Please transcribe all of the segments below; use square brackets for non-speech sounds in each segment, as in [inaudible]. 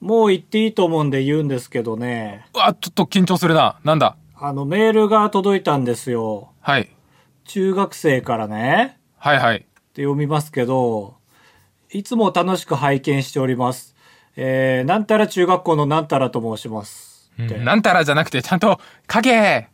もう言っていいと思うんで言うんですけどね。うわ、ちょっと緊張するな。なんだ？あの、メールが届いたんですよ。はい。中学生からね。はいはい。って読みますけど、いつも楽しく拝見しております。えー、なんたら中学校のなんたらと申します。うんなんたらじゃなくて、ちゃんと書け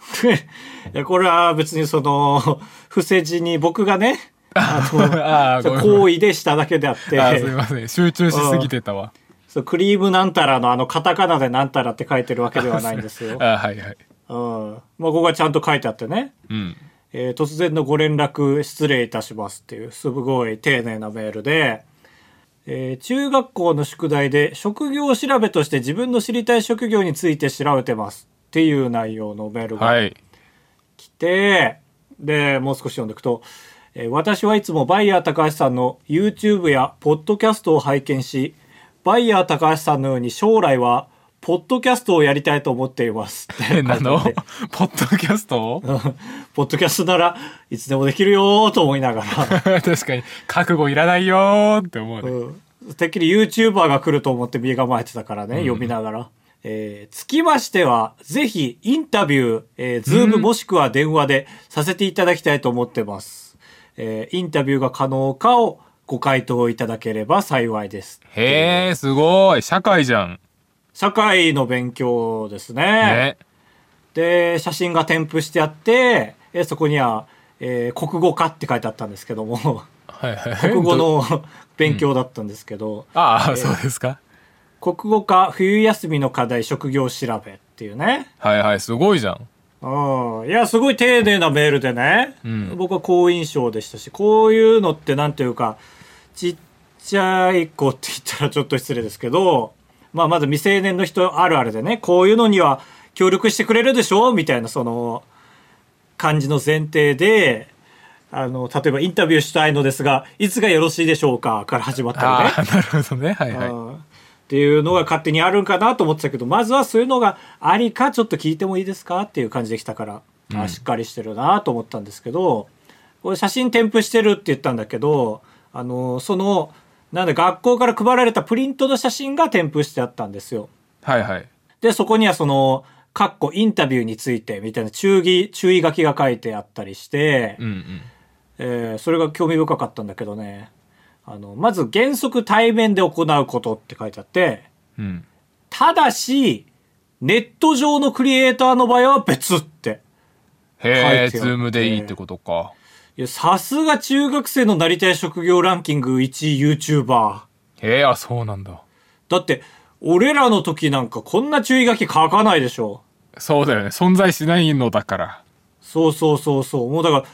[laughs] いや、これは別にその、伏せ字に僕がね、[laughs] あの、行為 [laughs] でしただけであって、あ、すいません。集中しすぎてたわ。そうクリームなんたらのあのカタカナでなんたらって書いてるわけではないんですよ。[laughs] あはいはい。うん。まあ、ここがちゃんと書いてあってね。うん。えー突然のご連絡失礼いたしますっていうすごい丁寧なメールで、えー中学校の宿題で職業調べとして自分の知りたい職業について調べてますっていう内容のメールがはい。来て、で、もう少し読んでいくと、えー私はいつもバイヤー高橋さんの YouTube やポッドキャストを拝見し、バイヤー高橋さんのように将来は、ポッドキャストをやりたいと思っていますっ。[laughs] なの？ポッドキャスト？[laughs] ポッドキャストならいつでもできるよーと思いながら、[laughs] 確かに、覚悟いらないよーって思うね。うん、てっきり YouTuber が来ると思って身構えてたからね、読みながら。えーつきましては、ぜひインタビュー、えー、ズームもしくは電話でさせていただきたいと思ってます。えーインタビューが可能かをご回答いただければ幸いです。へえ、すごい。社会じゃん。社会の勉強ですね。ね。で、写真が添付してあって、えーそこには、えー国語科って書いてあったんですけども、はいはい。国語ど。の勉強だったんですけど、ああ、そうですか。国語科冬休みの課題職業調べっていうね。はいはい、すごいじゃん。うん。いや、すごい丁寧なメールでね。うん僕は好印象でしたし、こういうのってなんていうか、ちっちゃい子って言ったらちょっと失礼ですけど、まあまず未成年の人あるあるでね、こういうのには協力してくれるでしょみたいなその感じの前提で、あの、例えばインタビューしたいのですが、いつがよろしいでしょうかから始まったりね。なるほどね。はいはい。うんっていうのが勝手にあるんかなと思ってたけど、まずはそういうのがありか、ちょっと聞いてもいいですかっていう感じで来たから、あしっかりしてるなと思ったんですけど、これ写真添付してるって言ったんだけど、あの、その、なんで学校から配られたプリントの写真が添付してあったんですよ。はいはい。で、そこにはその、かっこインタビューについてみたいな注意、注意書きが書いてあったりして、うんうん。えーそれが興味深かったんだけどね。あの、まず原則対面で行うことって書いてあって、うん。ただし、ネット上のクリエイターの場合は別って。へえ、ズームでいいってことか。いや、さすが中学生のなりたい職業ランキング1位 YouTuber。へえ、あ、そうなんだ。だって、俺らの時なんかこんな注意書き書かないでしょ。そうだよね。存在しないのだから。そうそうそうそう。もうだから、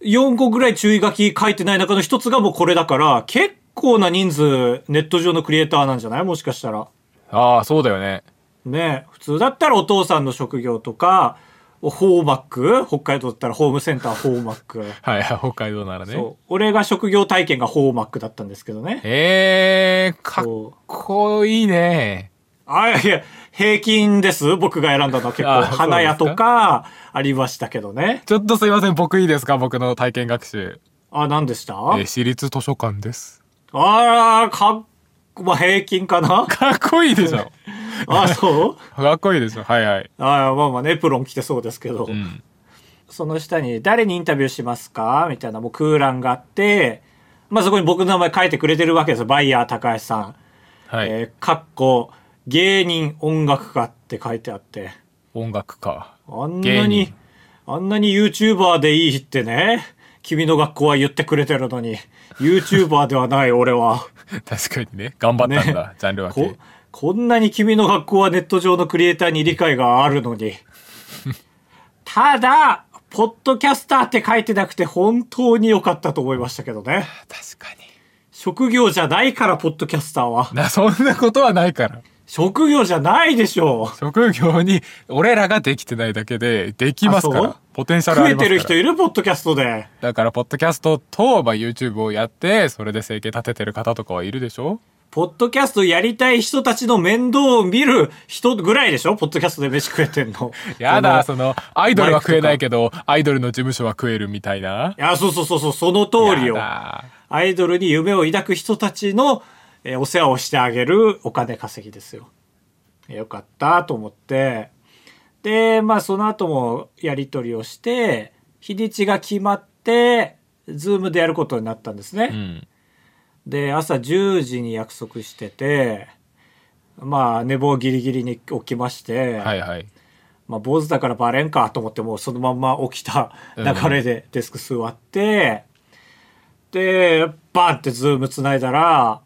4個ぐらい注意書き書いてない中の一つがもうこれだから、結構な人数ネット上のクリエイターなんじゃない？もしかしたら。ああ、そうだよね。ね普通だったらお父さんの職業とか、ホーマック？北海道だったらホームセンターホーマック。はいはい、北海道ならね。そう。俺が職業体験がホーマックだったんですけどね。へえ、かっこいいね。あ、いや、平均です。僕が選んだのは結構、花屋とかありましたけどね。ちょっとすいません、僕いいですか？僕の体験学習。あ、何でした？えー私立図書館です。あー、かっ、まあ、平均かな？かっこいいでしょ。[laughs] [laughs] あ、そう？かっこいいでしょ。はいはい。あーまあまあね、エプロン着てそうですけど。うん。その下に、誰にインタビューしますか？みたいなもう空欄があって、まあそこに僕の名前書いてくれてるわけですよ。バイヤー高橋さん。はい。えー、かっこ、芸人音楽家って書いてあって。音楽家。あんな芸に人、あんなに YouTuber でいいってね、君の学校は言ってくれてるのに、YouTuber ではない俺は。[laughs] 確かにね。頑張ったんだ、ねジャンル分こけ。、こんなに君の学校はネット上のクリエイターに理解があるのに。[laughs] ただ、ポッドキャスターって書いてなくて本当に良かったと思いましたけどね。確かに。職業じゃないから、ポッドキャスターは。な、そんなことはないから。職業じゃないでしょう。職業に俺らができてないだけで、できますから。ポテンシャルあ増えりますから。てる人いるポッドキャストで。だから、ポッドキャストと、まあ、YouTube をやって、それで生計立ててる方とかはいるでしょポッドキャストやりたい人たちの面倒を見る人ぐらいでしょ？ポッドキャストで飯食えてんの。[laughs] やだ、そのその、アイドルは食えないけど、アイドルの事務所は食えるみたいな。いや、そうそうそうそう、その通りよアイドルに夢を抱く人たちの、えーお世話をしてあげるお金稼ぎですよ。よかったと思って。で、まあその後もやり取りをして、日にちが決まって、ズームでやることになったんですね。うん。で、朝10時に約束してて、まあ寝坊ギリギリに起きまして、はいはい。まあ坊主だからバレんかと思ってもうそのまんま起きた流れでデスク座って、で、バンってズーム繋いだら、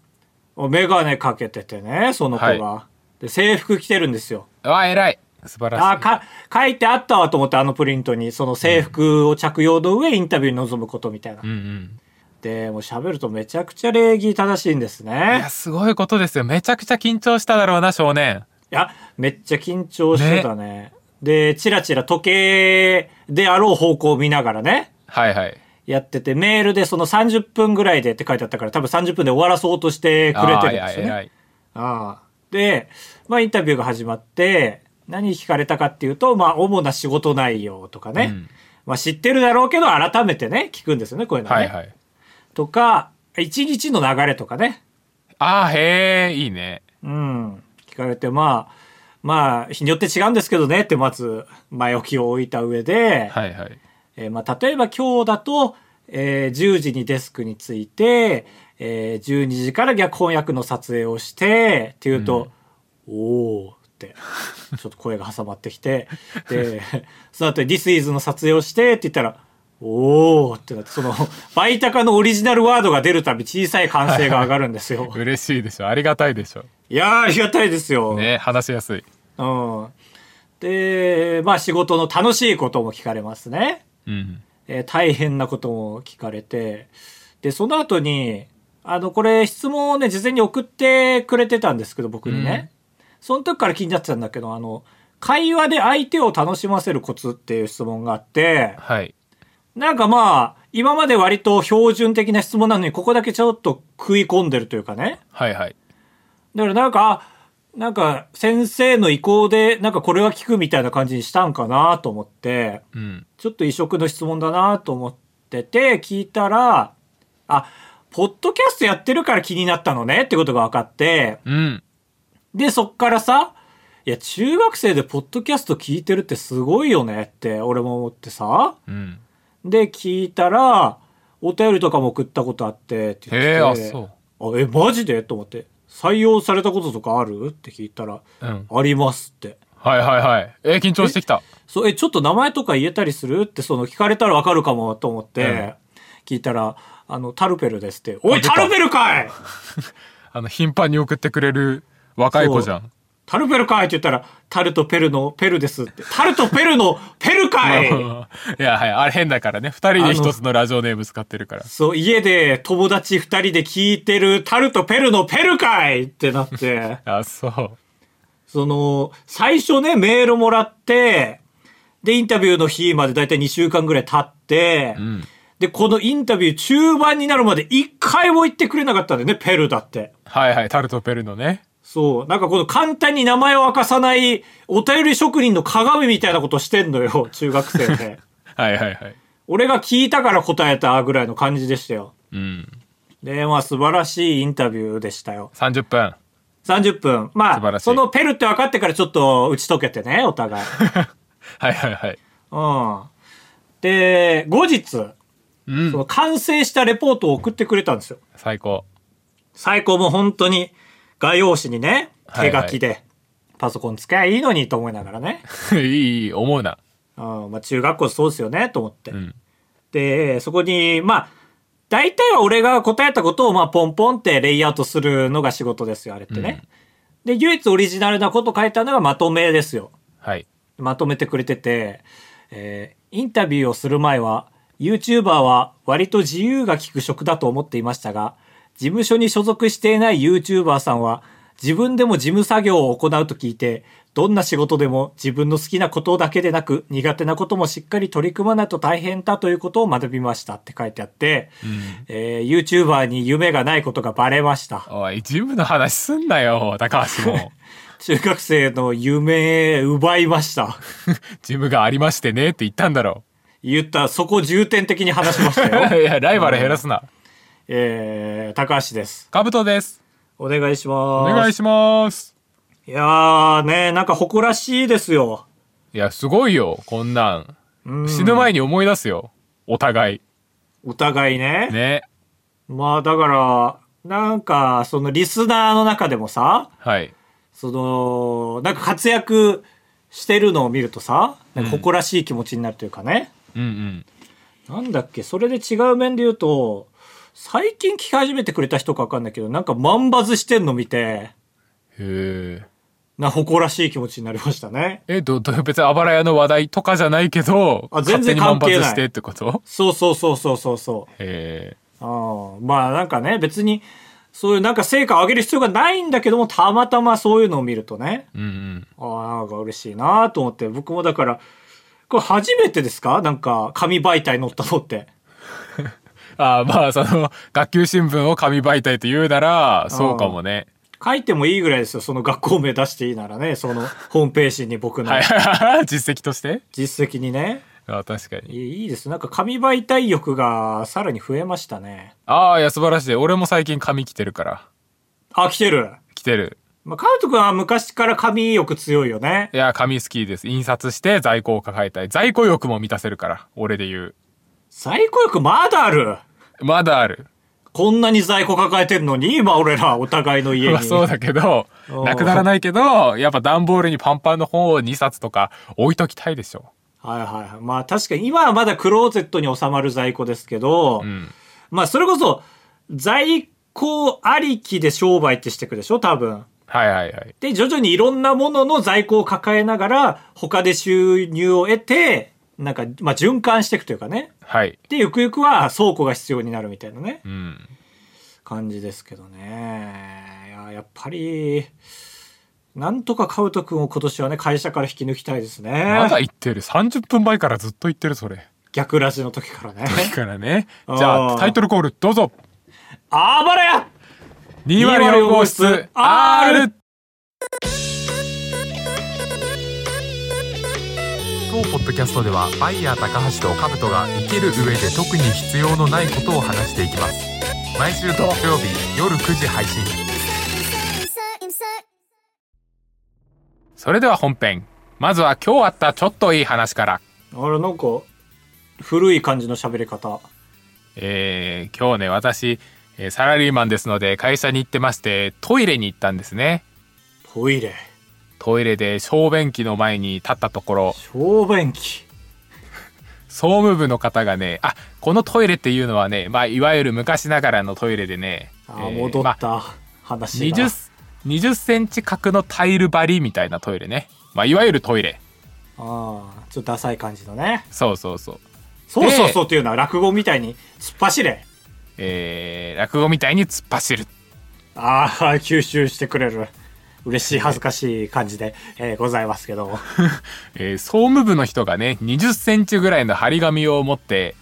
メガネかけててね、その子が。はで、制服着てるんですよ。あ、偉い。素晴らしい。あか、書いてあったわと思ってあのプリントに、その制服を着用の上インタビューに臨むことみたいな。うんうん。で、もう喋るとめちゃくちゃ礼儀正しいんですいねや、。すごいことですよ。めちゃくちゃ緊張しただろうな、少年。いや、めっちゃ緊張してたね。で、チラチラ時計であろう方向を見ながらね、はいはい。やってて、メールでその30分ぐらいでって書いてあったから、多分30分で終わらそうとしてくれてるんですよね。い。ああで、まあインタビューが始まって、何聞かれたかっていうと、まあ主な仕事内容とかね。うんまあ知ってるだろうけど、改めてね、聞くんですよね、こういうのね。はいはい。とか、一日の流れとかね。あーへえ、いいね。うん。聞かれて、まあ、まあ、日によって違うんですけどねって、まず、前置きを置いた上で、はいはい。えーまあ、例えば今日だと、えー10時にデスクに着いて、えー12時から逆翻訳の撮影をして、っていうと、おーって、ちょっと声が挟まってきて、で、その後に This is の撮影をしてって言ったら、おーってなって、その、[laughs] バイタカのオリジナルワードが出るたび小さい歓声が上がるんですよ。[laughs] 嬉しいでしょ。ありがたいでしょ。いやー、ありがたいですよ。ね、話しやすい。うん。で、まあ仕事の楽しいことも聞かれますね。うん。えー大変なことも聞かれて、で、その後に、あの、これ質問をね、事前に送ってくれてたんですけど、僕にね。その時から気になってたんだけど、あの、会話で相手を楽しませるコツっていう質問があって、はい。なんかまあ、今まで割と標準的な質問なのに、ここだけちょっと食い込んでるというかね。はいはい。だからなんか、あなんか先生の意向で、なんかこれは聞くみたいな感じにしたんかなと思って、うん。ちょっと異色の質問だなと思ってて、聞いたら、あ、ポッドキャストやってるから気になったのねってことが分かって、うん。で、そっからさ、いや、中学生でポッドキャスト聞いてるってすごいよねって俺も思ってさ、うん。で、聞いたら、お便りとかも送ったことあってって言ってへえ、あ、そう。あ、え、マジで？と思って。採用されたこととかある？って聞いたら、うん。ありますって。はいはいはい。えー緊張してきた。そう、え、ちょっと名前とか言えたりする？って、その聞かれたらわかるかもと思って、聞いたら、あの、タルペルですって。おい、出たタルペルかい [laughs] あの、頻繁に送ってくれる若い子じゃん。タルペルかいって言ったら、タルとペルのペルですって。タルとペルのペルかい [laughs] いや、はい。あれ変だからね。二人で一つのラジオネーム使ってるから。そう、家で友達二人で聞いてるタルとペルのペルかいってなって。[laughs] あ、そう。その、最初ね、メールもらって、で、インタビューの日までだいたい2週間ぐらい経って、うん。で、このインタビュー中盤になるまで一回も言ってくれなかったんだよね、ペルだって。はいはい。タルトペルのね。そう。なんかこの簡単に名前を明かさない、お便り職人の鏡みたいなことしてんのよ、[laughs] 中学生で。[laughs] はいはいはい。俺が聞いたから答えたぐらいの感じでしたよ。うん。で、まあ素晴らしいインタビューでしたよ。30分。30分。まあ、そのペルって分かってからちょっと打ち解けてね、お互い。[laughs] はいはいはい。うん。で、後日、うんそ。の完成したレポートを送ってくれたんですよ。最高。最高もう本当に画用紙にね、手書きで、パソコン使えばいいのにと思いながらね。[laughs] いい思うな。うん、まあ中学校そうですよね、と思って。うん。で、そこに、まあ、大体は俺が答えたことを、まあ、ポンポンってレイアウトするのが仕事ですよ、あれってね。で、唯一オリジナルなこと書いたのがまとめですよ。はい。まとめてくれてて、えーインタビューをする前は、YouTuber は割と自由が利く職だと思っていましたが、事務所に所属していない YouTuber さんは、自分でも事務作業を行うと聞いて、どんな仕事でも自分の好きなことだけでなく、苦手なこともしっかり取り組まないと大変だということを学びましたって書いてあって、えー YouTuber に夢がないことがバレました。おい、ジムの話すんなよ、高橋も。[laughs] 中学生の夢奪いました。[laughs] ジムがありましてねって言ったんだろ言った、そこ重点的に話しましたよ。う。[laughs] いや、ライバル減らすな。えー、高橋です。カブトです。お願いします。お願いします。いやーね、なんか誇らしいですよ。いや、すごいよ、こんなん。うん死ぬ前に思い出すよ。お互い。お互いね。ね。まあだから、なんか、そのリスナーの中でもさ、はい。その、なんか活躍してるのを見るとさ、なんか誇らしい気持ちになるというかね。うんうん。なんだっけ、それで違う面で言うと、最近聞き始めてくれた人かわかんないけど、なんか万バズしてんの見て、へえ。な、誇らしい気持ちになりましたね。え、ど、ど、別にあばら屋の話題とかじゃないけど、あ全然勝手に万関係ない発してってこと？そうそうそうそうそうそう。へえ。ああまあなんかね、別に、そういうなんか成果を上げる必要がないんだけども、たまたまそういうのを見るとね、うんうん。ああ、なんか嬉しいなと思って、僕もだから、これ初めてですか？なんか、紙媒体載ったのって。ああ、[laughs] まあ、その、学級新聞を紙媒体と言うなら、そうかもね。書いてもいいぐらいですよ。その学校名出していいならね、そのホームページに僕のはい。[laughs] 実績として？実績にね。あ確かに。いいです。なんか紙媒体欲がさらに増えましたね。ああ、いや、素晴らしい。俺も最近紙来てるから。あ、来てる？来てる。まあ、カウト君は昔から紙欲強いよねい。や、紙好きです。印刷して在庫を抱えたい。在庫欲も満たせるから。俺で言う。在庫欲まだある？まだある。こんなに在庫抱えてんのに、[laughs] 今俺らお互いの家に。まあそうだけど、うんなくならないけど、やっぱ段ボールにパンパンの本を2冊とか置いときたいでしょ。はいはいはい。まあ確かに今はまだクローゼットに収まる在庫ですけど、うん。まあそれこそ在庫ありきで商売ってしていくでしょ？多分。はいはいはい。で、徐々にいろんなものの在庫を抱えながら、他で収入を得て、なんか、まあ循環していくというかね。はい。で、ゆくゆくは倉庫が必要になるみたいなね、うん。感じですけどね。いや、やっぱり、なんとかカウト君を今年はね、会社から引き抜きたいですね。まだ言ってる。30分前からずっと言ってる、それ。逆ラジの時からね。だからね。じゃあ、タイトルコール、どうぞ。あばらや204号室 R! 当ポッドキャストではバイヤー高橋とカブトが生きる上で特に必要のないことを話していきます毎週土曜日夜9時配信それでは本編。まずは今日あったちょっといい話から。あれ、なんか、古い感じの喋り方。えー、今日ね、私、えーサラリーマンですので会社に行ってまして、トイレに行ったんですね。トイレ。トイレで小便器の前に立ったところ、小便器。総務部の方がね、あ、このトイレっていうのはね、まあ、いわゆる昔ながらのトイレでね、あー、えー戻まあった話が。20、20センチ角のタイル張りみたいなトイレね。まあ、いわゆるトイレ。ああ、ちょっとダサい感じのね。そうそうそう。そうそうそうっていうのは落語みたいに突っ走れ。えー、落語みたいに突っ走る。ああ、吸収してくれる。嬉しい、恥ずかしい感じで、えーございますけども。[laughs] えー総務部の人がね、20センチぐらいの張り紙を持って、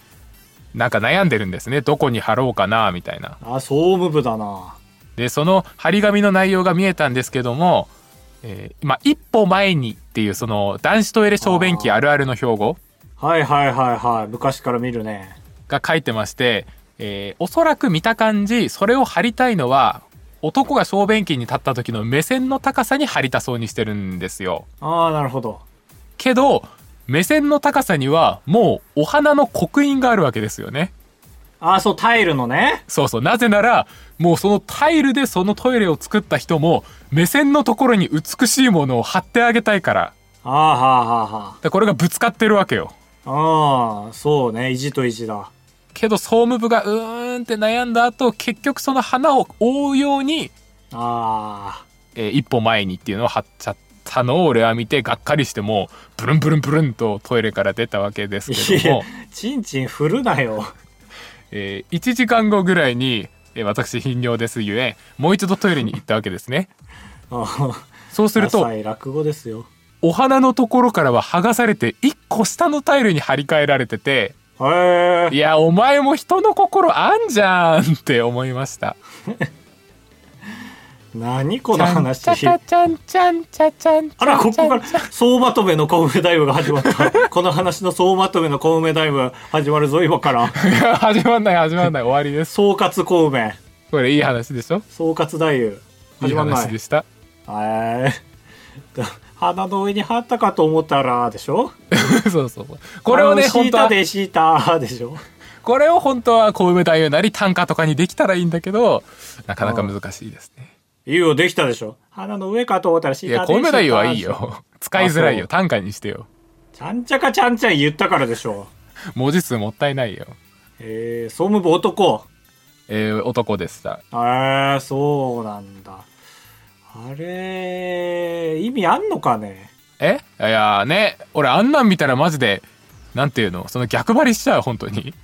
なんか悩んでるんですね。どこに貼ろうかな、みたいな。ああ、総務部だな。で、その張り紙の内容が見えたんですけども、えー、まあ、一歩前にっていうその男子トイレ小便器あるあるの標語はいはいはいはい。昔から見るね。が書いてまして、えーおそらく見た感じ、それを貼りたいのは、男が小便器に立った時の目線の高さに貼りたそうにしてるんですよ。ああ、なるほど。けど、目線の高さにはもうお花の刻印があるわけですよね。ああ、そう、タイルのね。そうそう。なぜなら、もうそのタイルでそのトイレを作った人も、目線のところに美しいものを貼ってあげたいから。ああ、はあはあはでこれがぶつかってるわけよ。あ。ああ、そうね。意地と意地だ。けど総務部がうーんって悩んだ後、結局その花を覆うように、あえー一歩前にっていうのを貼っちゃったのを俺は見てがっかりしてもうブルンブルンブルンとトイレから出たわけですあ。けどもいや、チンチン振るなよ。[laughs] えー1時間後ぐらいに、えー私頻尿ですゆえもう一度トイレに行ったわけですね。[laughs] そうすると落語ですよ。お花のところからは剥がされて1個下のタイルに張り替えられててへえ。いやお前も人の心あんじゃんって思いました [laughs] 何この話？ちゃんちゃちゃんちゃんちゃちゃあら、ここから総まとめの小梅ダイブが始まった。[laughs] この話の総まとめの小梅ダイブ始まるぞ、今から。[laughs] 始まんない始まんない終わりです総括小梅。これいい話でしょ？総括太夫。いい始まんない話でしたえー、鼻の上に貼ったかと思ったらでしょ？[laughs] そうそうこれをね本当はシータでシータでしょ？これを本当は小梅太夫なり短歌とかにできたらいいんだけどなかなか難しいですね。いいよできたでしょ？鼻の上かと思ったらシいータでや小梅太夫はいいよ。使いづらいよ。短歌にしてよ。ちゃんちゃかちゃんちゃん言ったからでしょ？文字数もったいないよ。えー、総務部男。えー、男でした。えー、そうなんだあれ意味あんのかね？え？いやね俺あんなん見たらマジでなんていうの？その逆張りしちゃう本当に。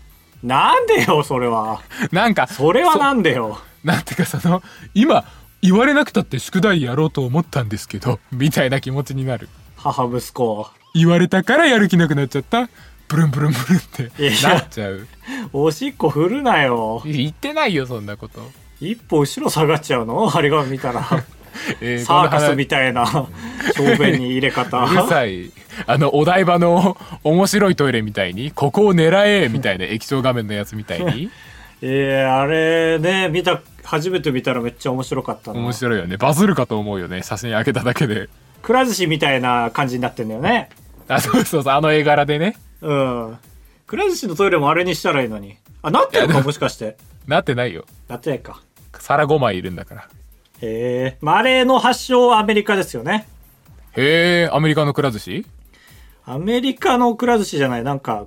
なんでよそれは。なんかそれはなんでよ。なんていうかその今言われなくたって宿題やろうと思ったんですけどみたいな気持ちになる。母息子。言われたからやる気なくなっちゃった？ブルンブルンブルンってなっちゃう。おしっこ振るなよ。言ってないよそんなこと、一歩後ろ下がっちゃうの？あれが見たらえーサーカスみたいな [laughs] 小便に入れ方。話うるさい。あのお台場の面白いトイレみたいにここを狙えみたいな液晶画面のやつみたいに。[laughs] えー、あれね見た初めて見たらめっちゃ面白かったな。面白いよね。バズるかと思うよね。写真上げただけで。くら寿司みたいな感じになってんだよね。あそうそうそう。あの絵柄でね。うん。くら寿司のトイレもあれにしたらいいのに。あなってるかもしかして。なってないよ。なってないか。皿5枚いるんだからへえまああれの発祥はアメリカですよね。へえアメリカのくら寿司？アメリカのくら寿司じゃない。なんか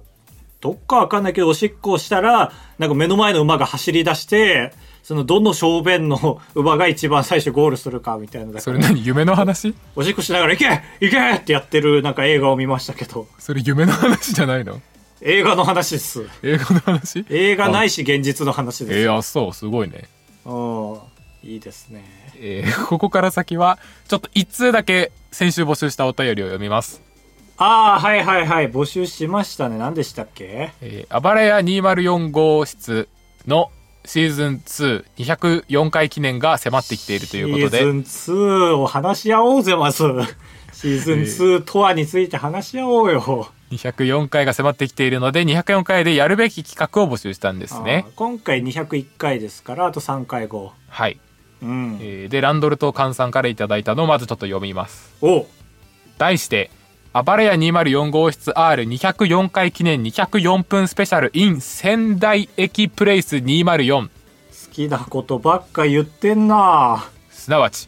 どっかわかんないけどおしっこをしたらなんか目の前の馬が走り出してそのどの小便の馬が一番最初ゴールするかみたいなそれ何夢の話？おしっこしながら「行け行け!」ってやってるなんか映画を見ましたけど。それ夢の話じゃないの？映画の話です。映画の話？映画ないし現実の話です。えー、あそうすごいね。うん。いいですねえーここから先はちょっと一通だけ先週募集したお便りを読みます。ああはいはいはい。募集しましたね。何でしたっけ？えばらや204号室のシーズン2204回記念が迫ってきているということで。シーズン2を話し合おうぜまず。シーズン2とはについて話し合おうよ。204回が迫ってきているので204回でやるべき企画を募集したんですね。今回201回ですからあと3回後。はい、うん。えーでランドルとカンさんからいただいたのをまずちょっと読みます。お。題して「あばらや204号室 R204 回記念204分スペシャル in 仙台駅プレイス204好きなことばっか言ってんな」すなわち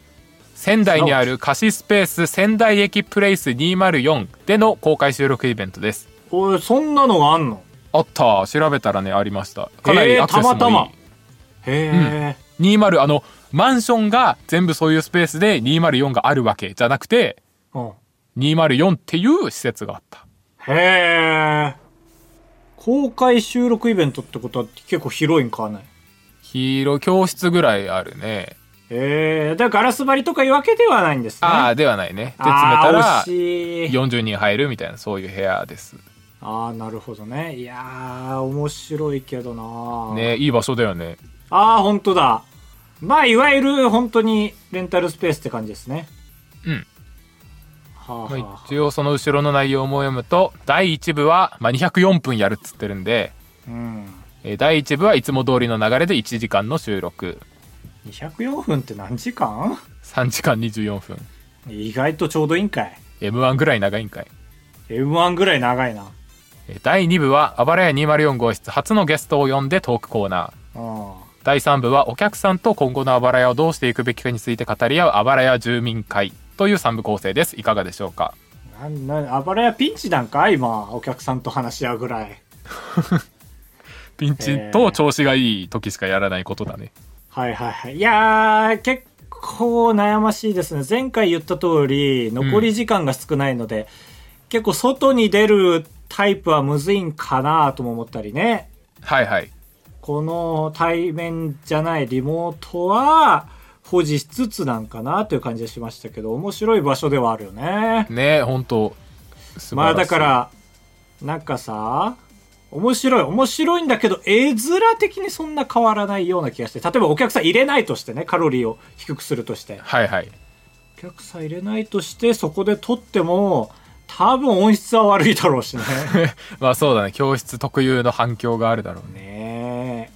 仙台にある貸しスペース仙台駅プレイス204での公開収録イベントです。おいそんなのがあんの？あった。調べたらねありました。かなりアクセスもいい、たまたま。へえ、20あのマンションが全部そういうスペースで204があるわけじゃなくてうん204っていう施設があった。へえ公開収録イベントってことは結構広いんかね？広い教室ぐらいあるね。へえだからガラス張りとかいうわけではないんですね。ああではないね。で詰めたら惜しい。40人入るみたいなそういう部屋です。ああなるほどね。いやー面白いけどなねいい場所だよね。ああ本当だまあいわゆる本当にレンタルスペースって感じですね。うん。はあ、はまああ、一応その後ろの内容も読むと第1部は、まあ、204分やるっつってるんで、うん。えー第1部はいつも通りの流れで1時間の収録。204分って何時間？3時間24分。意外とちょうどいいんかい。m 1ぐらい長いんかい。m 1ぐらい長いな。えー第2部はあばらや204号室初のゲストを呼んでトークコーナー。うん第3部はお客さんと今後のあばらやをどうしていくべきかについて語り合うあばらや住民会という3部構成です。いかがでしょうか？なんなんあばらやピンチなんか？今お客さんと話し合うぐらい。[laughs] ピンチと調子がいい時しかやらないことだね。はいはいはい。いやー結構悩ましいですね。前回言った通り残り時間が少ないので、結構外に出るタイプはむずいんかなとも思ったりね。はいはいこの対面じゃないリモートは保持しつつなんかなという感じがしましたけど面白い場所ではあるよね。ね本当まあだからなんかさ面白い面白いんだけど絵面的にそんな変わらないような気がして例えばお客さん入れないとしてねカロリーを低くするとして。はいはい。お客さん入れないとしてそこで撮っても多分音質は悪いだろうしね。[laughs] まあそうだね教室特有の反響があるだろうね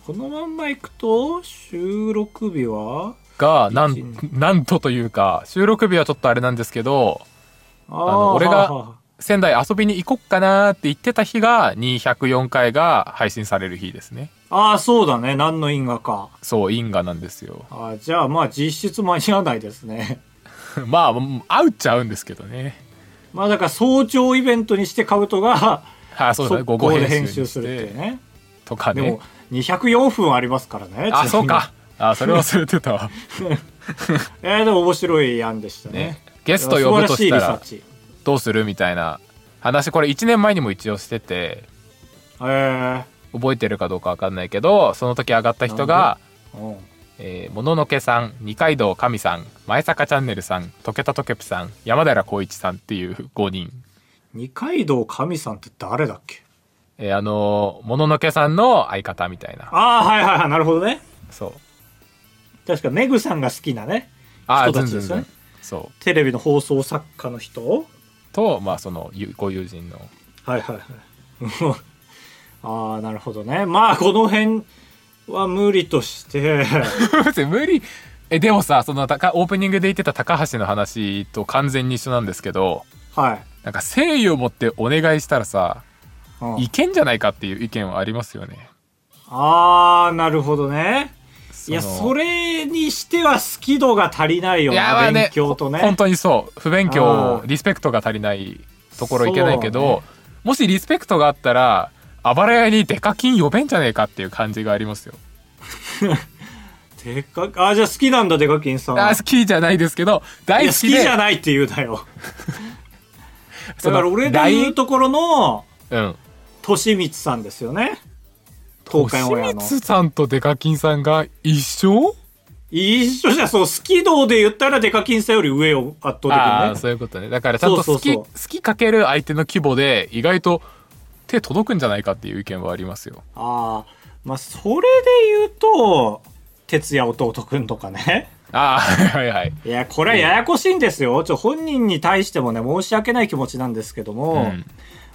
このまんまいくと収録日は？が、な一ん、なんとというか、収録日はちょっとあれなんですけど、あの俺が仙台遊びに行こっかなーって言ってた日が、204回が配信される日ですね。ああ、そうだね。何の因果か。そう、因果なんですよ。あーじゃあまあ実質間に合わないですね。[laughs] まあ、合うっちゃ合うんですけどね。まあだから早朝イベントにしてカブトが、[laughs] あ、そう。午後編集するっていうて。ね。とかねでも。204分ありますからね。あ、そうか。。あ、それ忘れてたわ。[laughs] えー、でも面白い案でしたね。ね。ゲスト呼ぶとしたら。どうするみたいな話、これ1年前にも一応してて、え覚えてるかどうかわかんないけど、その時上がった人が。えー、もののけさん、二階堂神さん、前坂チャンネルさん、とけたとけぴさん、山寺宏一さんっていう5人。二階堂神さんって誰だっけ？えー、あのーもののけさんの相方みたいな。ああ、はいはいはい。なるほどね。そう。確かメグさんが好きなね。人たちですよね。そう。テレビの放送作家の人？と、まあ、その、ゆご友人の。はいはいはい。[laughs] ああ、なるほどね。まあ、この辺は無理として、[laughs] 無理。え、でもさ、その、たかオープニングで言ってた高橋の話と完全に一緒なんですけど、はい。なんか誠意を持ってお願いしたらさ、うんいけんじゃないかっていう意見はありますよね。ああ、なるほどね。いや、のそれにしては好き度が足りないよいやまな、あね勉強とね。ほ本当にそう不勉強うんリスペクトが足りないところいけないけど、ねもしリスペクトがあったらあばら屋にデカ金呼べんじゃねえかっていう感じがありますよ。[laughs] でかあーじゃあ好きなんだ、デカキンさんは。あ好きじゃないですけどいや好き大好きでじゃないって言うなよ。[laughs] だから俺で言うところの、うんとしみつさんですよね。東海オンエアの。さんとデカ金さんが一緒？一緒じゃん、そう、好き度で言ったらデカキンさんより上を圧倒ああ的にね。そういうことねだからちゃんと好きかける相手の規模で意外と手届くんじゃないかっていう意見はありますよ。ああ、まあ、それで言うと、哲也弟くんとかね。ああはいはいはい。いや、これはややこしいんですよ。ちょ、本人に対してもね、申し訳ない気持ちなんですけども、うん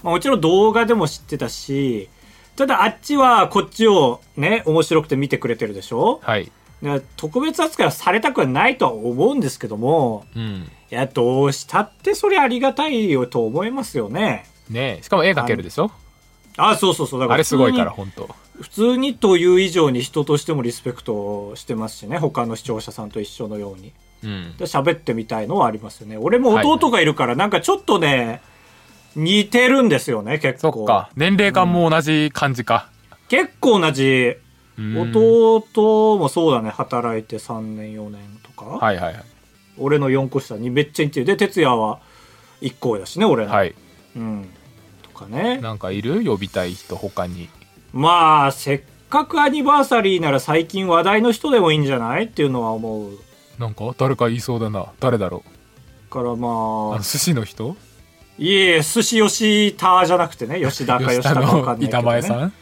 まあ、もちろん動画でも知ってたし、ただあっちはこっちをね、面白くて見てくれてるでしょ？はい。で特別扱いはされたくはないとは思うんですけども、うん。いや、どうしたってそれありがたいよと思いますよね。ねえしかも絵描けるでしょ？あ、そうそうそう。だからあれすごいから普本当。普通にという以上に人としてもリスペクトしてますしね。他の視聴者さんと一緒のように。うん。で喋ってみたいのはありますよね。俺も弟がいるから、なんかちょっとね、似てるんですよね、結構。そっか。年齢感も同じ感じか。結構同じ。うん弟もそうだね、働いて3年、4年とか。はいはいはい。俺の4個下にめっちゃ似てる。で、哲也は1個だしね、俺の。はい。うん。とかね。なんかいる？呼びたい人他に。まあ、せっかくアニバーサリーなら最近話題の人でもいいんじゃない？っていうのは思う。なんか誰か言いそうだな。誰だろう。あからまあの、寿司の人？いえ、寿司吉田じゃなくてね、吉田か吉田か分かんないけど、ね。板前さん？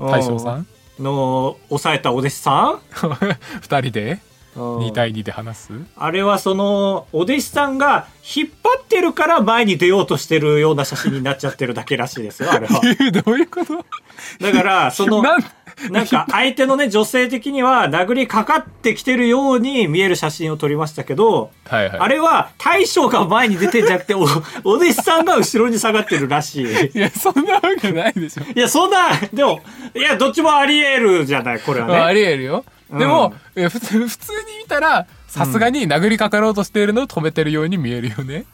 大将さん？の抑えたお弟子さ [laughs] 二人で？ん、うん。2対2で話す？あれはそのお弟子さんが引っ張ってるから前に出ようとしてるような写真になっちゃってるだけらしいですよあれは。[laughs] どういうこと？だからその [laughs] なんか相手のね女性的には殴りかかってきてるように見える写真を撮りましたけどはいはい。あれは大将が前に出てんじゃなくてお [laughs] お弟子さんが後ろに下がってるらしいいや、そんなわけないでしょ。いやそんなでもいやどっちもあり得るじゃないこれはねまあありえるよ。でも、いや普通、普通に見たら、さすがに殴りかかろうとしているのを止めてるように見えるよね。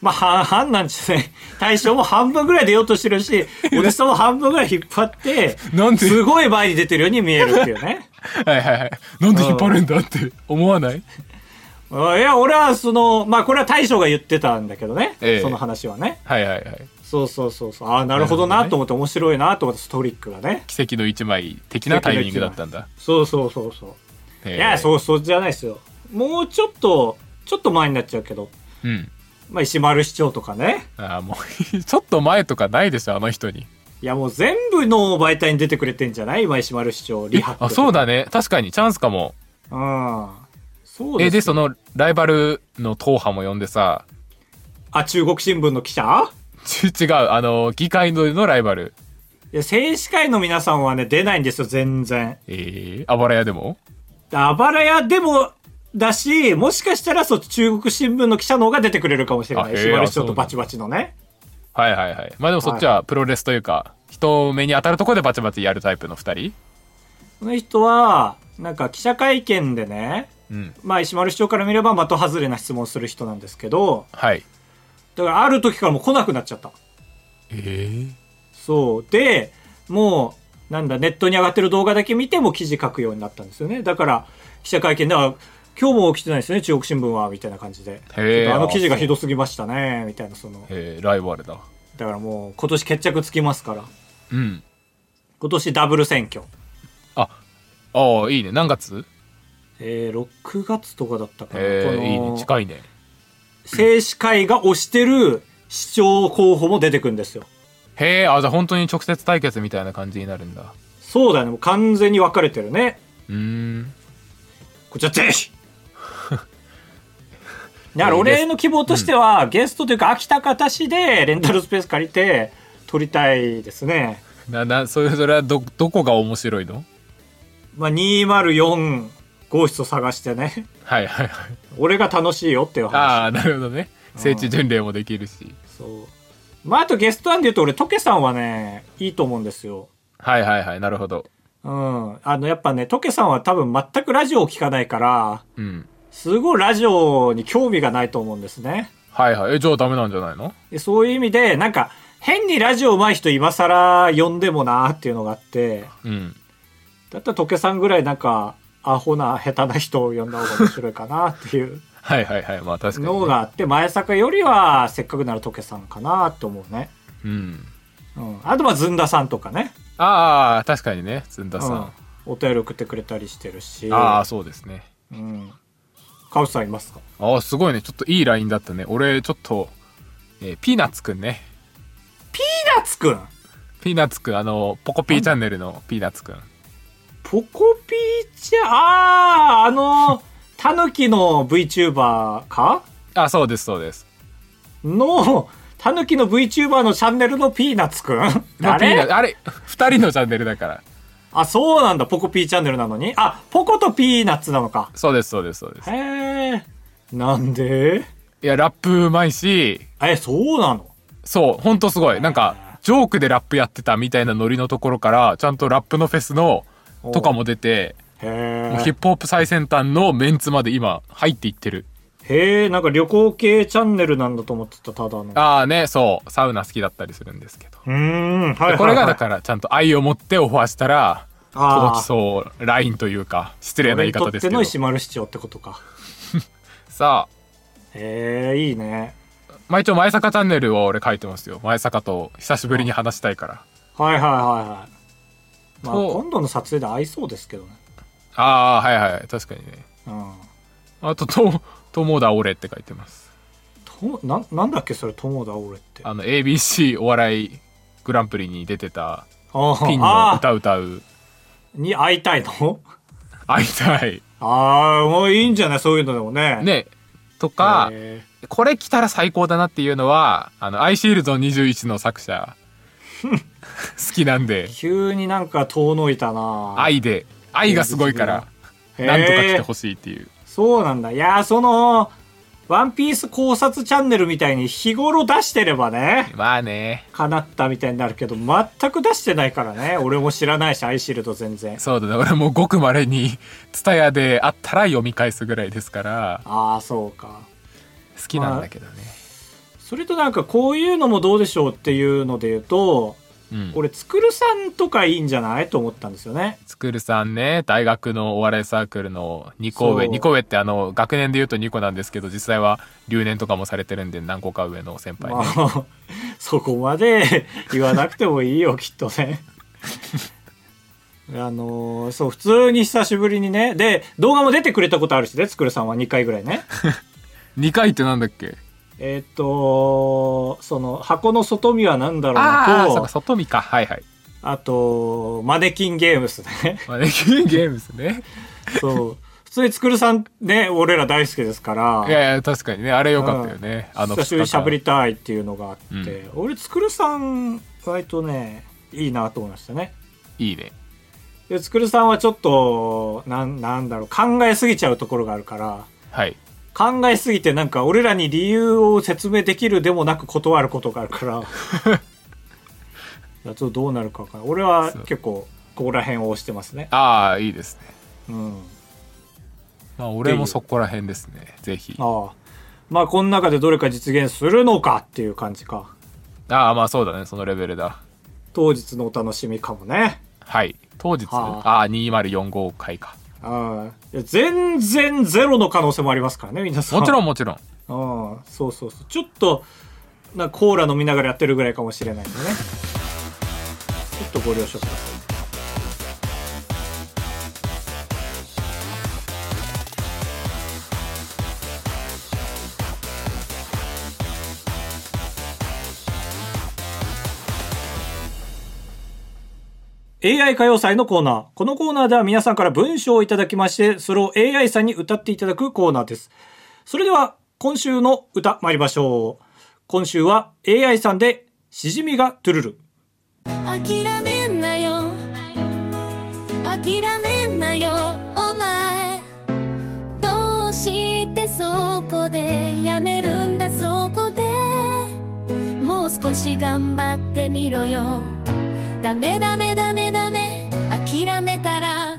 まあ、[laughs] 半々なんですね。大将も半分ぐらい出ようとしてるし、[laughs] お弟子さんも半分ぐらい引っ張って、なんで？すごい前に出てるように見えるっていうね。[laughs] はいはいはい。なんで引っ張るんだって思わない？あいや、俺はその、まあこれは大将が言ってたんだけどね。ええその話はね。はいはいはい。そうそうそうそう。ああ、なるほどなと思って面白いなと思ってストリックがね。奇跡の一枚的なタイミングだったんだ。そうそうそうそう。いいや、そうそうじゃないですよ。もうちょっと、ちょっと前になっちゃうけど、う。うん。まあ石丸市長とかね。ああ、もう、[laughs] ちょっと前とかないでしょ、あの人に。いやもう全部の媒体に出てくれてんじゃない？今石丸市長、リハあ、そうだね。確かに、チャンスかも。うん。そうえ、で、ですよその、ライバルの党派も呼んでさ、あ、中国新聞の記者？ち [laughs] 違う、あの、議会ののライバル。いや、政治会の皆さんはね、出ないんですよ、全然。えー、あばら屋でも？あばら屋でも、だし、もしかしたらそう中国新聞の記者の方が出てくれるかもしれない。あへえ石丸市長あそうなんだとバチバチのね。はいはいはいまあでもそっちはプロレスというか、人目に当たるところでバチバチやるタイプの2人？この人は、なんか記者会見でね、うんまあ石丸市長から見れば的外れな質問する人なんですけど、はいだからある時からもう来なくなっちゃった。ええそう。で、もう、なんだ、ネットに上がってる動画だけ見ても記事書くようになったんですよね。だから、記者会見では、今日も来てないですね、中国新聞は、みたいな感じで。あの記事がひどすぎましたね、みたいな、その。えーライバルだだからもう、今年決着つきますから。うん今年ダブル選挙。あああいいね何月？えー、6月とかだったかな。えー、いいね近いね政治会が推してる市長候補も出てくるんですよ。へえあじゃあ本当に直接対決みたいな感じになるんだそうだよね、もう完全に分かれてるね。うーんこちらぜひだから俺の希望としては、ゲストというか秋田方市でレンタルスペース借りて撮りたいですね。ななそういうそれはどどこが面白いの？まあ、204号室を探してね。はいはいはい俺が楽しいよっていうあ話。あなるほどね聖地巡礼もできるしそう。まあ、あとゲスト案で言うと俺、トケさんはね、いいと思うんですよ。はいはいはいなるほどうん。あの、やっぱね、トケさんは多分全くラジオを聞かないから、うんすごいラジオに興味がないと思うんですね。はいはいえじゃあダメなんじゃないの？でそういう意味で、なんか、変にラジオ上手い人今更呼んでもなーっていうのがあって、うんだったらトケさんぐらいなんか、アホな下手な人を呼んだ方が面白いかなっていう [laughs] はいはいはいまあ確かに、ね、のがあって、前坂よりはせっかくならトケさんかなって思うね。うんうん。あとまあ、ずんださんとかね。ああ確かにねずんださん、うん。お便り送ってくれたりしてるし。ああそうですねうん。カウスさんいますか？ああすごいね。ちょっといいラインだったね。俺ちょっと、えーピーナッツくんね。ピーナッツくん？ピーナッツくん。あのポコピーチャンネルのピーナッツくん。ポコピーちゃん、あー、あの、[laughs] タヌキの VTuber か？あそうですそうです。の、タヌキの VTuber のチャンネルのピーナッツくん？まあピーナ誰ッツあれ二人のチャンネルだからあ、そうなんだ。ポコピーチャンネルなのに？あ、ポコとピーナッツなのか。そうですそうですそうですへえ。なんで？いやラップうまいしえ、そうなの？そうほんとすごいなんかジョークでラップやってたみたいなノリのところからちゃんとラップのフェスのとかも出てヒッ。プホップ最先端のメンツまで今入っていってるへえ、なんか旅行系チャンネルなんだと思ってた、ただの。ああねそうサウナ好きだったりするんですけどうーん、はいはい、はい。これがだからちゃんと愛を持ってオファーしたら届きそうラインというか失礼な言い方ですけどの石丸市長ってことか。[laughs] さあへえ、いいね。まあ一応前坂チャンネルを俺書いてますよ前坂と久しぶりに話したいからはいはいはいはい。まあ、今度の撮影で合いそうですけどね。ああはいはい確かにねうん。あとと友田俺って書いてます。とななんだっけそれ友田俺って。ああの ABC お笑いグランプリに出てたーピンのあ歌歌う。ー。に会いたいの？会いたい。ああもういいんじゃない？そういうのでもね。ね。とかへこれ来たら最高だなっていうのはあのアイシールド21の作者。好きなんで。ー急になんか遠のいたな。愛で。愛がすごいからなんとか来てほしいっていうそうなんだ。いやーそのワンピース考察チャンネルみたいに日頃出してればねまあね。叶ったみたいになるけど全く出してないからね。俺も知らないしアイシールド全然。そうだね。俺もごくまれに蔦屋であったら読み返すぐらいですから。ああそうか。好きなんだけどね、それとなんかこういうのもどうでしょうっていうので言うとうん、これつくるさんとかいいんじゃない？と思ったんですよね。つくるさんね大学のお笑いサークルの2個上。そう。2個上ってあの学年で言うと2個なんですけど実際は留年とかもされてるんで何個か上の先輩ね、まあ、[laughs] そこまで言わなくてもいいよきっとね。[laughs] あのーそう普通に久しぶりにね。で動画も出てくれたことあるしねつくるさんは。2回ぐらいね。[laughs] 2回ってなんだっけ？えっとその箱の外見は何だろうああなとそうか外見か。はいはい。あとマネキンゲームスね。[laughs] マネキンゲームですね。そう。普通につくるさんね俺ら大好きですから。いやいや確かにね。あれ良かったよね、あの久しぶりにしゃべり2たいっていうのがあって、俺つくるさん割とねいいなと思いましたね。いいね。でつくるさんはちょっとなんなんだろう。考えすぎちゃうところがあるから。はい。考えすぎてなんか俺らに理由を説明できるでもなく断ることがあるからちょっとどうなるかわかんない俺は結構ここら辺を押してますねああ、いいですね。うんまあ、俺もそこら辺ですね。ぜひ。ああまあこの中でどれか実現するのかっていう感じかああ、まあそうだね。そのレベルだ。当日のお楽しみかもねはい。当日、はああ、2045回か。あ全然ゼロの可能性もありますからね皆さん。もちろんもちろん。ああそうそうそう。ちょっとなコーラ飲みながらやってるぐらいかもしれないんでね。ちょっとご了承ください「AI 歌謡祭」のコーナー。このコーナーでは皆さんから文章をいただきましてそれを AI さんに歌っていただくコーナーです。それでは今週の歌参りましょう。今週は AI さんで「しじみがトゥルル」諦めんなよ。諦めんなよ。お前どうしてそこでやめるんだそこで。もう少し頑張ってみろよ。ダメダメダメダメ。諦めたら。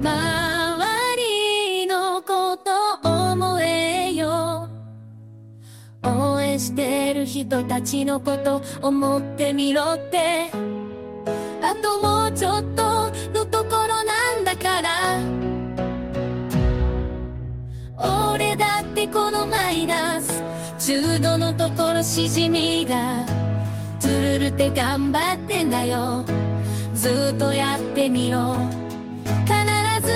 周りのこと思えよ。応援してる人たちのこと思ってみろって。あともうちょっと。てこのマイナス。10度のところしじみがトゥルルって頑張ってんだよ。ずっとやってみろ必ず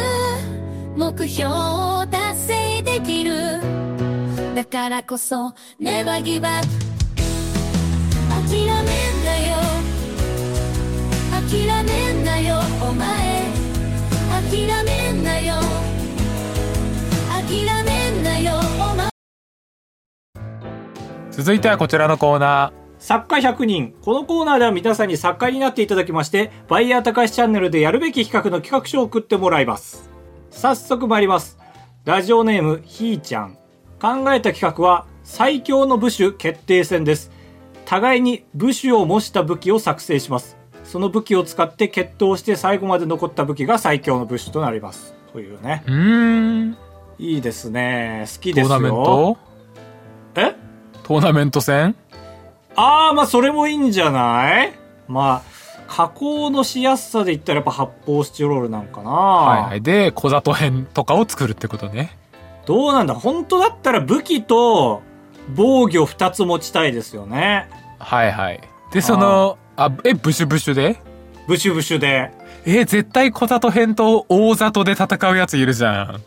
目標を達成できる。だからこそ Never give up 諦めんなよ。諦めんなよお前。諦めんなよ。諦めんな続いてはこちらのコーナ作家100人。このコーナーでは皆さんに作家になっていただきましてバイヤー高橋チャンネルでやるべき企画の企画書を送ってもらいます。早速参ります。ラジオネームひーちゃん。考えた企画は最強の部首決定戦です。互いに部首を模した武器を作成します。その武器を使って決闘して最後まで残った武器が最強の部首となります。というね。ー。うーん。いいですね。好きですよ。トーナメント？えトーナメント戦？ああ、まあそれもいいんじゃない？まあ、加工のしやすさで言ったらやっぱ発泡スチロールなんかな。はいはい。で、小里編とかを作るってことね。どうなんだ？本当だったら武器と防御二つ持ちたいですよね。はいはい。で、その、あえ、ブシュブシュで？ブシュブシュで。え、絶対小里編と大里で戦うやついるじゃん。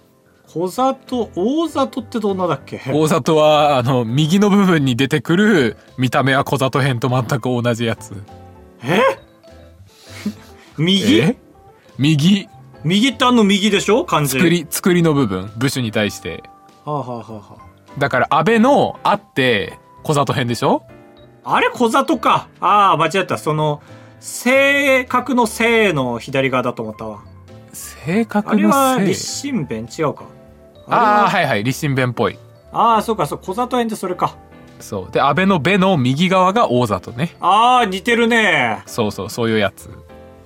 小里、大里ってどんなだっけ？大里は、あの、右の部分に出てくる、見た目は小里編と全く同じやつ。え？[laughs] 右？え？右、右ってあの右でしょ？漢字。作り、作りの部分、部首に対して。はあ、はあはあはだから、安倍の、あって、小里編でしょ？あ、あれ小里か。ああ、間違えた。その、正確の正の左側だと思ったわ。正あ確のれはせい。立身弁？違うか。ああ、はいはい、立身弁っぽい。ああ、そうか、そう、小里園ってそれか。そう。で、安倍のべの右側が大里ね。ああ、似てるね。そうそう、そういうやつ。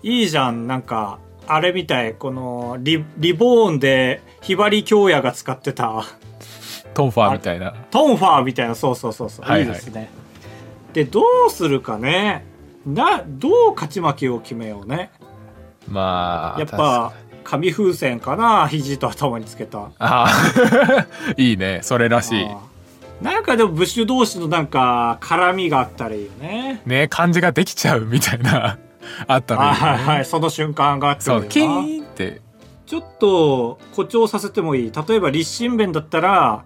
いいじゃん、なんか、あれみたい。この、リ、リボーンで、ひばり京也が使ってた、トンファーみたいな。トンファーみたいな、そうそうそうそう。はいはいいいですね。で、どうするかね。な、どう勝ち負けを決めようね。まあ、やっぱ、紙風船かな肘と頭につけた。ああ、[laughs] いいね。それらしい。なんかでも、ブッシュ同士のなんか、絡みがあったらいいよね。ね、漢字ができちゃうみたいな、[laughs] あったらいいよね、はいはい、その瞬間があってそう、キーンって。ちょっと誇張させてもいい。例えば立心偏だったら、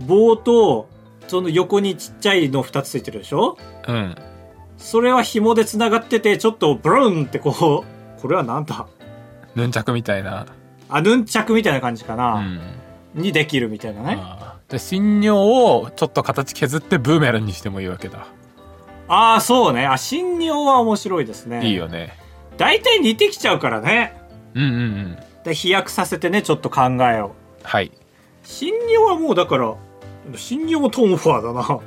棒と、その横にちっちゃいの2つついてるでしょ？うん。それは紐で繋がってて、ちょっとブルーンってこう、これはなんだ？ヌンチャクみたいな。あ、ヌンチャクみたいな感じかな。うん。にできるみたいなねで新尿をちょっと形削ってブーメランにしてもいいわけだ。ああそうねあ新尿は面白いですねいいよね。大体似てきちゃうからねうんうんうん。で飛躍させてねちょっと考えをはい。新尿はもうだから新尿もトムファーだな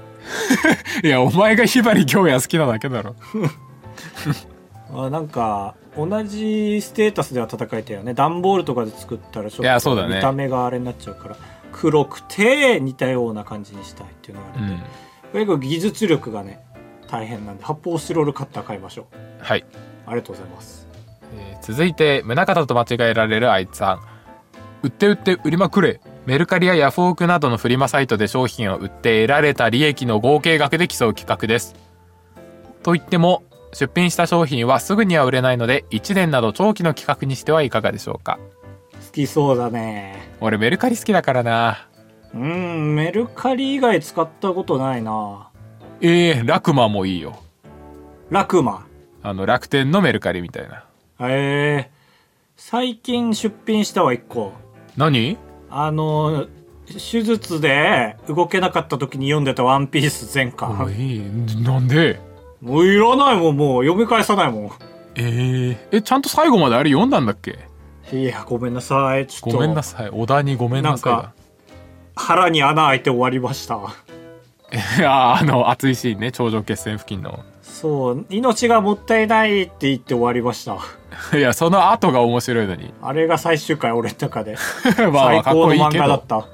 [laughs] いや、お前がひばり京也好きなだけだろ。[laughs] あなんか同じステータスでは戦いたいよね段ボールとかで作ったらちょっと見た目があれになっちゃうから黒くて似たような感じにしたいっていうのがあるんで、うん。結構技術力がね大変なんで発泡スチロールカッター買いましょうはい。ありがとうございますえー続いて、宗像と間違えられるあいつさん。売って売って売りまくれ。メルカリやヤフオクなどのフリマサイトで商品を売って得られた利益の合計額で競う企画です。と言っても、出品した商品はすぐには売れないので、1年など長期の企画にしてはいかがでしょうか？好きそうだね俺メルカリ好きだからな。うんメルカリ以外使ったことないなええー、ラクマもいいよ。ラクマ？あの、楽天のメルカリみたいな。へえ最近出品したわ1個何？あの手術で動けなかった時に読んでた「ワンピース全お巻いなんで？もういらないもんもう読み返さないもえー、え、ちゃんと最後まであれ読んだんだっけ？んいやごめんなさいちょっと。ごめんなさい。小田にごめんなさいなんか腹に穴開いて終わりました。[laughs] いやあの熱いシーンね。頂上決戦付近の。そう命がもったいないって言って終わりました。[laughs] いやその後が面白いのに。あれが最終回俺の中で。[laughs] まあま最高の漫画だった。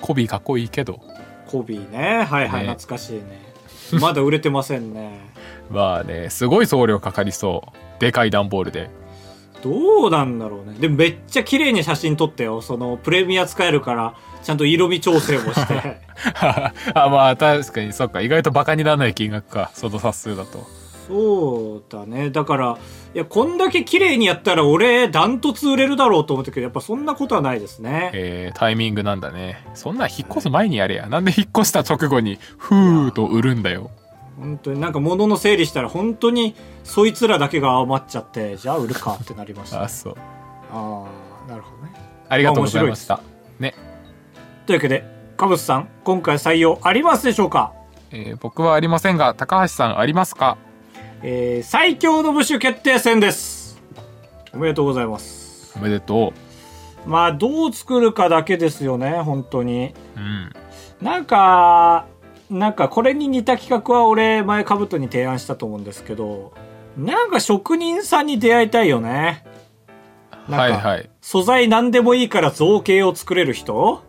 コビーかっこいいけど。コビーね。はいはい、ね。懐かしいね [laughs] まだ売れてませんね。まあねすごい送料かかりそう。でかい段ボールで。どうなんだろうね。でもめっちゃ綺麗に写真撮ってよ。そのプレミア使えるからちゃんと色味調整もして。[laughs] あまあ確かにそっか。意外とバカにならない金額か。その冊数だとそうだね。だからいやこんだけ綺麗にやったら俺ダントツ売れるだろうと思ったけどやっぱそんなことはないですね。えー、タイミングなんだね。そんなん引っ越す前にやれや。なんで引っ越した直後にふーと売るんだよ。本当になんか物の整理したら本当にそいつらだけが余っちゃってじゃあ売るかってなりました [laughs] ああそう。あーなるほどね。ありがとうございましたね。というわけでカブスさん今回採用ありますでしょうか？えー僕はありませんが高橋さんありますか？えー最強の部首決定戦です。おめでとうございます。おめでとまあどう作るかだけですよね本当に。ううん。なんかなんかこれに似た企画は俺前カブトに提案したと思うんですけどなんか職人さんに出会いたいよね。はいはい。素材何でもいいから造形を作れる人？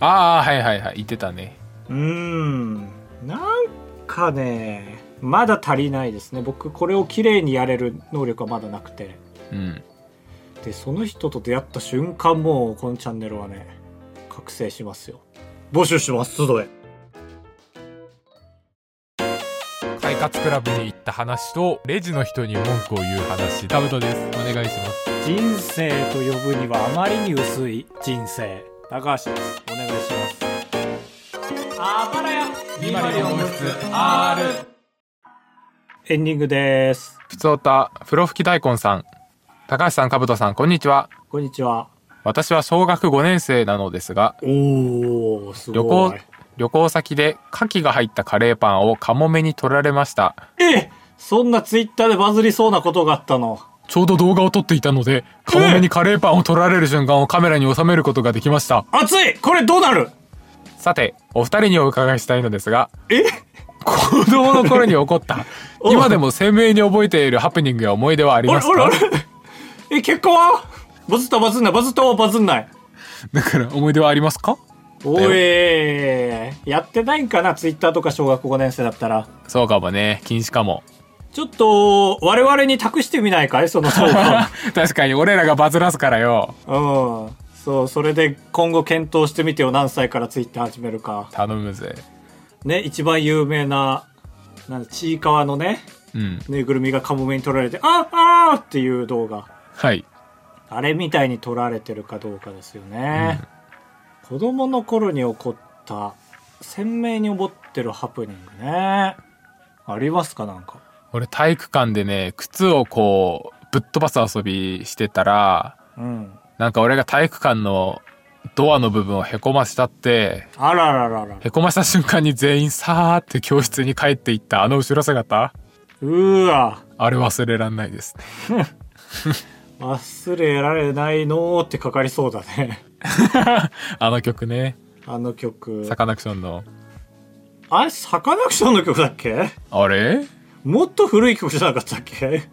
ああはいはいはい。言ってたね。うーん。なんかねまだ足りないですね。僕これを綺麗にやれる能力はまだなくて。うん。でその人と出会った瞬間もうこのチャンネルはね覚醒しますよ。募集します集え快活クラブに行った話とレジの人に文句を言う話。タブトです。お願いします。人生と呼ぶにはあまりに薄い人生。高橋です。お願いします。あばらやエンディングです。ふつおたプロ吹き大根さん。高橋さんかぶとさんこんにちは。こんにちは。私は小学5年生なのですがおおす旅ごい。行旅行先で牡蠣が入ったカレーパンをカモメに取られました。えそんなツイッターでバズりそうなことがあったの？ちょうど動画を撮っていたのでカモメにカレーパンを取られる瞬間をカメラに収めることができました。熱い！これどうなる？さてお二人にお伺いしたいのですがえ？子供の頃に起こった。お今でも鮮明に覚えているハプニングや思い出はありあますか？え結果は？バズったバズんない。バズったはバズんない。だから思い出はありますか？おいやってないんかな？ツイッターとか小学5年生だったら。そうかもね。禁止かも。ちょっと我々に託してみないかい？その情報 [laughs] 確かに俺らがバズらすからよ。うん。そうそれで今後検討してみてよ。何歳からツイッター始めるか。頼むぜね一番有名ななんだちいかわのねうん。ぬいぐるみがカモメに取られて「ああー!」っていう動画。はい。あれみたいに撮られてるかどうかですよね、子供の頃に起こった鮮明に覚ってるハプニングね。ありますかなんか？俺体育館でね靴をこうぶっ飛ばす遊びしてたらうん。なんか俺が体育館のドアの部分をへこましたってあらららら。へこました瞬間に全員さーって教室に帰っていったあの後ろ姿うーわ。あれ忘れらんないですね [laughs] 忘れられないのーってかかりそうだね。[laughs] あの曲ねあの曲。サカナクションのあれ、サカナクションの曲だっけ？あれ？もっと古い曲じゃなかったっけ？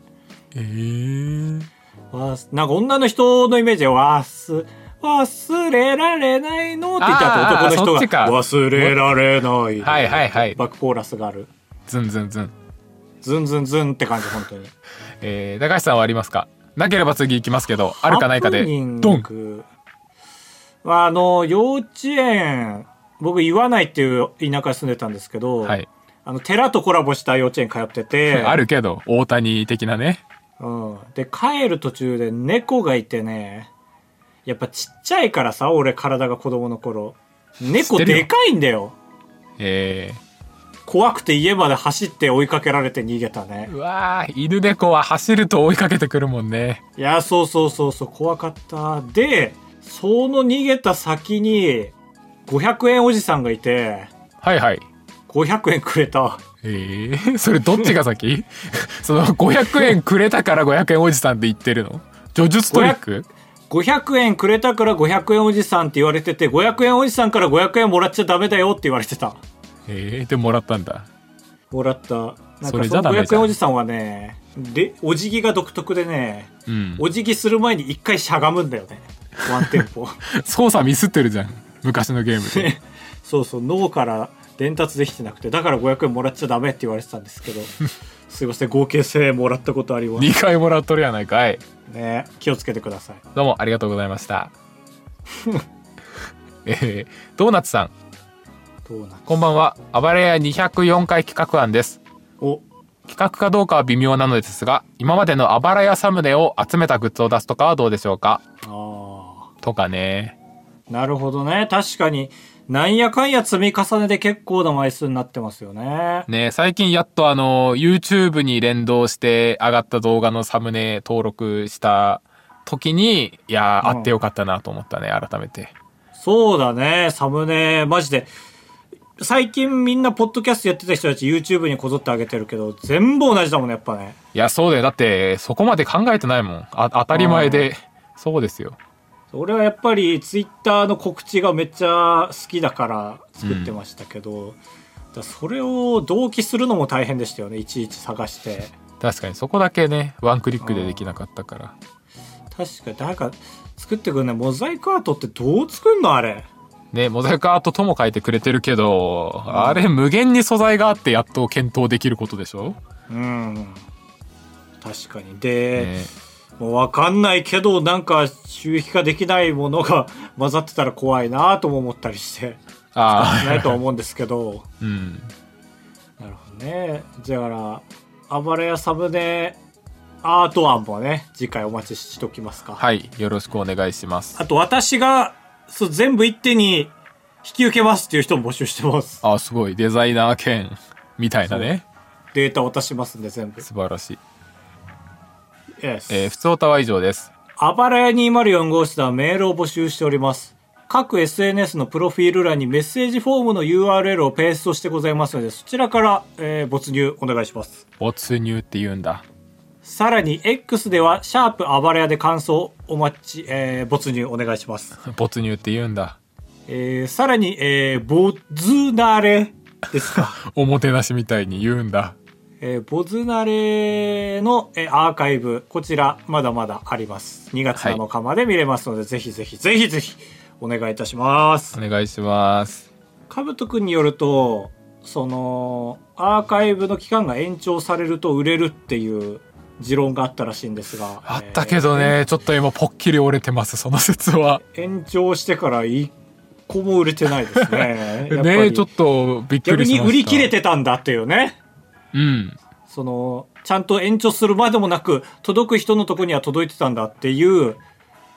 えー、わすなんか女の人のイメージで、わす、忘れられないの？って言った後あー男の人が、忘れられない。はいはいはい。バックコーラスがある。ズンズンズン。ズンズンズンって感じ、本当に。えー、高橋さんはありますか？なければ次行きますけどあるかないかで。ドン。グ。あの、幼稚園、僕言わないっていう田舎に住んでたんですけど、はい。あの、寺とコラボした幼稚園通ってて、[laughs] あるけど大谷的なね。うん。で、帰る途中で猫がいてね、やっぱちっちゃいからさ、俺体が子供の頃。猫でかいんだよ。え怖くて家まで走って追いかけられて逃げたねー、。うわー犬猫は走ると追いかけてくるもんねいや、そうそうそうそう、怖かった。で、その逃げた先に、500円おじさんがいて、はいはい500円くれた。えー、それどっちが先？[laughs] その500円くれたから500円おじさんって言ってるの？叙述トリック？500円くれたから500円おじさんって言われてて、500円おじさんから500円もらっちゃダメだよって言われてた。えー、でもらったんだもらった。なんかその500じゃダメじゃん円おじさんはね、で、お辞儀が独特でね、うんお辞儀する前に一回しゃがむんだよね。ワンテンポ。[laughs] 操作ミスってるじゃん昔のゲームで [laughs] そうそう、脳から伝達できてなくて、だから500円もらっちゃダメって言われてたんですけど、[laughs] すいません、合計1000円もらったことあります。2回もらっとるやないかいね、気をつけてください。どうもありがとうございました。[laughs] えー、ドーナツさん。こんばんは。暴れ屋204回企画案です。お、企画かどうかは微妙なのですが今までのあばらやサムネを集めたグッズを出すとかはどうでしょうかあとかねあ、なるほどね。確かに、なんやかんや積み重ねで結構な枚数になってますよね。ね最近やっとあの YouTube に連動して上がった動画のサムネ登録した時にいやーうん。あってよかったなと思ったね改めて。そうだね、サムネ、マジで。最近みんなポッドキャストやってた人たち YouTube にこぞってあげてるけど、全部同じだもんね、やっぱね。いやそうだよ。だってそこまで考えてないもん。あ当たり前で。そうですよ俺はやっぱり Twitter の告知がめっちゃ好きだから作ってましたけど、だからそれを同期するのも大変でしたよね、いちいち探して。確かにそこだけねワンクリックでできなかったから。確かに誰か作ってくんない？モザイクアートってどう作んのあれ？ねモザイクアートとも書いてくれてるけど、あれ無限に素材があってやっと検討できることでしょ、うん。確かに。で、ねもうわかんないけどなんか収益化できないものが [laughs] 混ざってたら怖いなとも思ったりして。あないとは思うんですけど。あ [laughs] うん。なるほどね。だから暴れ屋サムネアート案もね次回お待ちしときますか、はい。よろしくお願いします。あと私がそう全部一手に引き受けますっていう人も募集してます。あすごい。デザイナー兼みたいなね。データ渡しますんで全部。素晴らしい、Yes えー、普通歌は以上ですあばらや204号室ではメールを募集しております。各 SNS のプロフィール欄にメッセージフォームの URL をペーストしてございますので、そちらから、えー没入お願いします。没入って言うんださらに X では、シャープあばらやで感想お待ち、えー没入お願いします。[laughs] 没入って言うんだえーさらに、えー、ボズナレですか。[laughs] おもてなしみたいに言うんだえーボズナレの、えーアーカイブ、こちらまだまだあります。2月7日まで見れますので、ぜひぜひ、ぜひぜひ、お願いいたします。お。願いします。かぶとくんによるとそのアーカイブの期間が延長されると売れるっていう持論があったらしいんですがあったけどね、ちょっと今ポッキリ折れてますその説は。えー延長してから一個も売れてないですね。[laughs] ねちょっとびっく逆りしました。に売り切れてたんだっていうねうん。そのちゃんと延長するまでもなく届く人のとこには届いてたんだっていう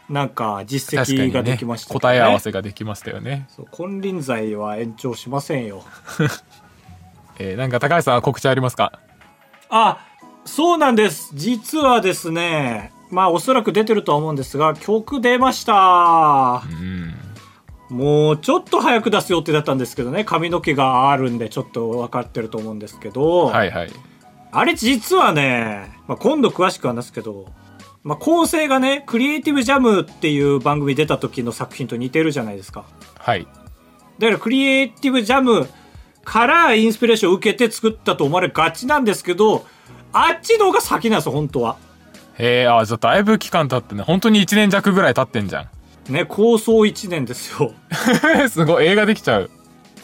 なんか実績ができましたけどね。答え合わせができましたよね、そう金輪際は延長しませんよ。[laughs] えー、なんか高橋さんは告知ありますか？あ、そうなんです。実はですね、まあおそらく出てるとは思うんですが、曲出ました。うんもうちょっと早く出す予定だったんですけどね。髪の毛があるんでちょっと分かってると思うんですけど、はいはい。あれ実はね、まあ、今度詳しく話すけど、まあ、構成がねクリエイティブジャムっていう番組出た時の作品と似てるじゃないですか。はい。だからクリエイティブジャムからインスピレーションを受けて作ったと思われがちなんですけどあっちの方が先なんですよ本当は。へえあじゃあだいぶ期間経ってね。本当に1年弱ぐらい経ってんじゃんね構想1年ですよ。[laughs] すごい映画できちゃう。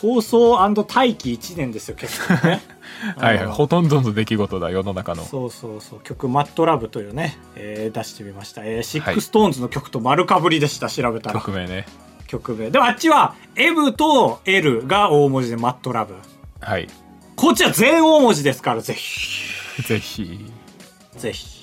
構想大体1年ですよ結構ね。[laughs] はいはいうんほとんどの出来事だ世の中の。そうそうそう。曲「マットラブというね、えー出してみました、えー、シッはいクストーンズの曲と丸かぶりでした調べたら。曲名ね。曲名。でもあっちは M と L が大文字で Mad Love。はい。こっちは全大文字ですから [laughs] ぜひ。ぜひ。ぜひ